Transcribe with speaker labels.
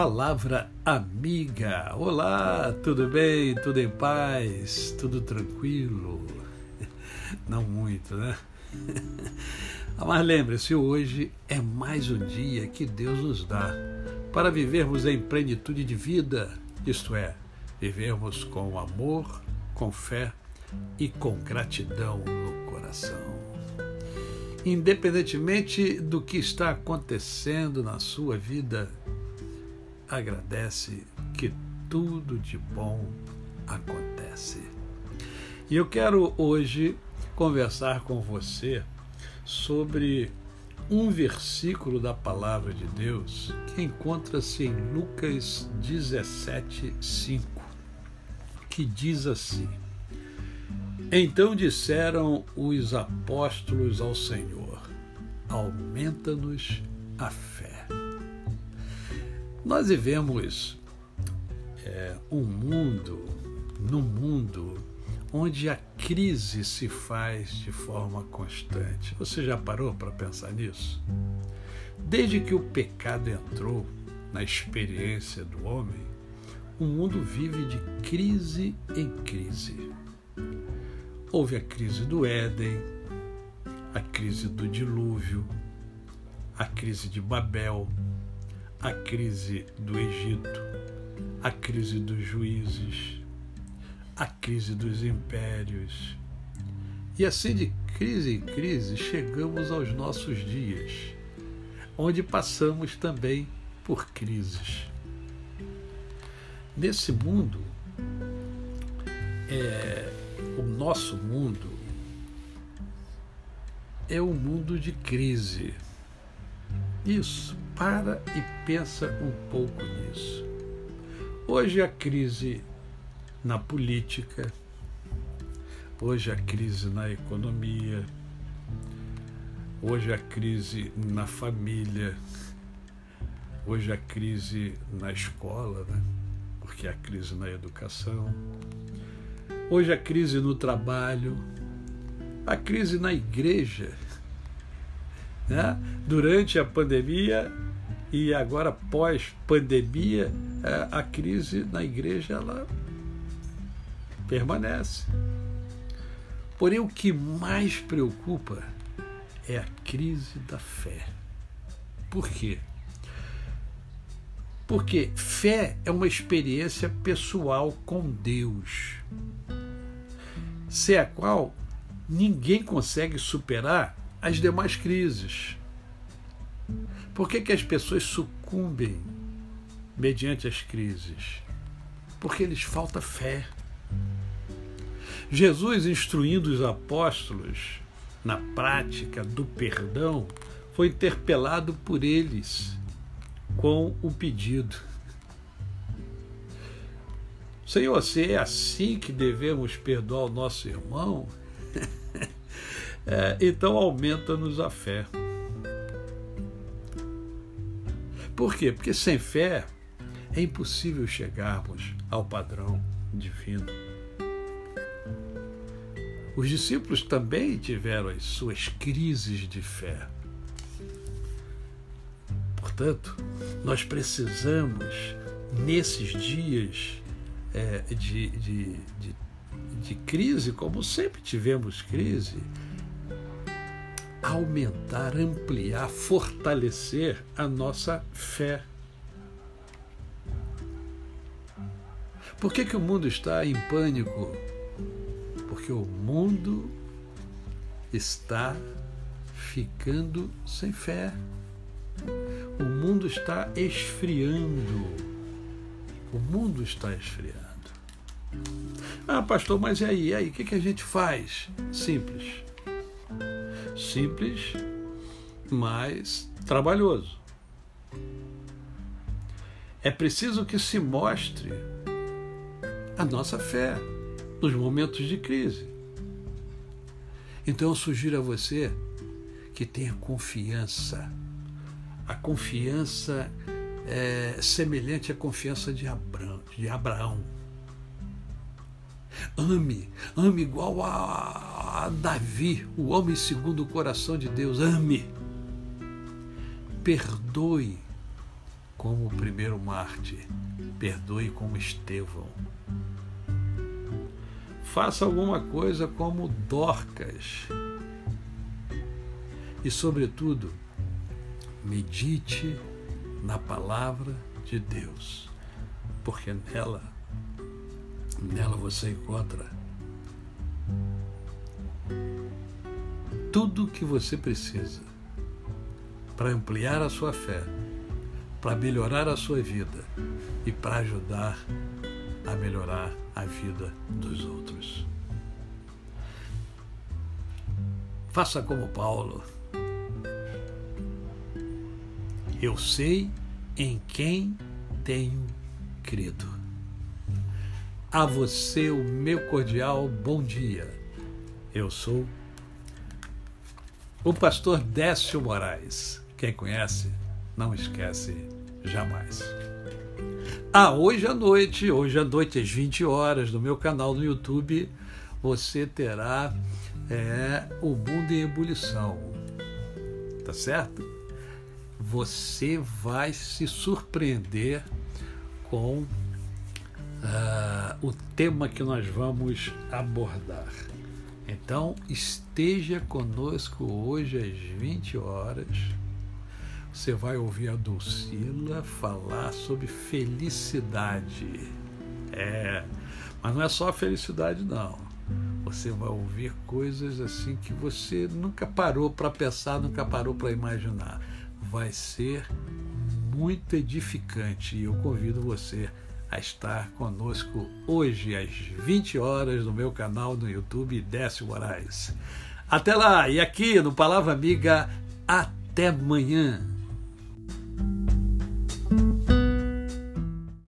Speaker 1: Palavra amiga. Olá, tudo bem? Tudo em paz? Tudo tranquilo? Não muito, né? Mas lembre-se, hoje é mais um dia que Deus nos dá para vivermos em plenitude de vida, isto é, vivermos com amor, com fé e com gratidão no coração. Independentemente do que está acontecendo na sua vida, agradece que tudo de bom acontece. E eu quero hoje conversar com você sobre um versículo da palavra de Deus que encontra-se em Lucas 17, 5, que diz assim: Então disseram os apóstolos ao Senhor: Aumenta-nos a fé. Nós vivemos é, um mundo, num mundo onde a crise se faz de forma constante. Você já parou para pensar nisso? Desde que o pecado entrou na experiência do homem, o mundo vive de crise em crise. Houve a crise do Éden, a crise do dilúvio, a crise de Babel, a crise do Egito, a crise dos juízes, a crise dos impérios. E assim, de crise em crise, chegamos aos nossos dias, onde passamos também por crises. Nesse mundo, é, o nosso mundo é um mundo de crise. Isso para e pensa um pouco nisso. Hoje a crise na política, hoje a crise na economia, hoje a crise na família, hoje a crise na escola, né? porque a crise na educação, hoje a crise no trabalho, a crise na igreja. Né? Durante a pandemia, e agora pós-pandemia, é, a crise na igreja ela permanece. Porém, o que mais preocupa é a crise da fé. Por quê? Porque fé é uma experiência pessoal com Deus, sem a qual ninguém consegue superar as demais crises. Por que, que as pessoas sucumbem mediante as crises? Porque lhes falta fé. Jesus, instruindo os apóstolos na prática do perdão, foi interpelado por eles com o pedido: Senhor, se é assim que devemos perdoar o nosso irmão, é, então aumenta-nos a fé. Por quê? Porque sem fé é impossível chegarmos ao padrão divino. Os discípulos também tiveram as suas crises de fé. Portanto, nós precisamos, nesses dias é, de, de, de, de crise, como sempre tivemos crise, aumentar, ampliar, fortalecer a nossa fé. Por que, que o mundo está em pânico? Porque o mundo está ficando sem fé. O mundo está esfriando. O mundo está esfriando. Ah, pastor, mas e aí? E aí? O que, que a gente faz? Simples simples, mas trabalhoso. É preciso que se mostre a nossa fé nos momentos de crise. Então eu sugiro a você que tenha confiança. A confiança é semelhante à confiança de Abraão. De Abraão. Ame, ame igual a Davi, o homem segundo o coração de Deus. Ame, perdoe, como o primeiro mártir. Perdoe como Estevão. Faça alguma coisa como Dorcas. E, sobretudo, medite na palavra de Deus, porque nela, nela você encontra tudo o que você precisa para ampliar a sua fé, para melhorar a sua vida e para ajudar a melhorar a vida dos outros. Faça como Paulo. Eu sei em quem tenho crido. A você o meu cordial bom dia. Eu sou o pastor Décio Moraes. Quem conhece, não esquece jamais. Ah, hoje à noite, hoje à noite às 20 horas, no meu canal no YouTube, você terá é, o mundo em ebulição. Tá certo? Você vai se surpreender com uh, o tema que nós vamos abordar. Então, esteja conosco hoje às 20 horas você vai ouvir a Dulcila falar sobre felicidade. É, mas não é só felicidade, não. Você vai ouvir coisas assim que você nunca parou para pensar, nunca parou para imaginar. Vai ser muito edificante e eu convido você a estar conosco hoje às 20 horas no meu canal no YouTube Décio Moraes. Até lá e aqui no Palavra Amiga, até amanhã.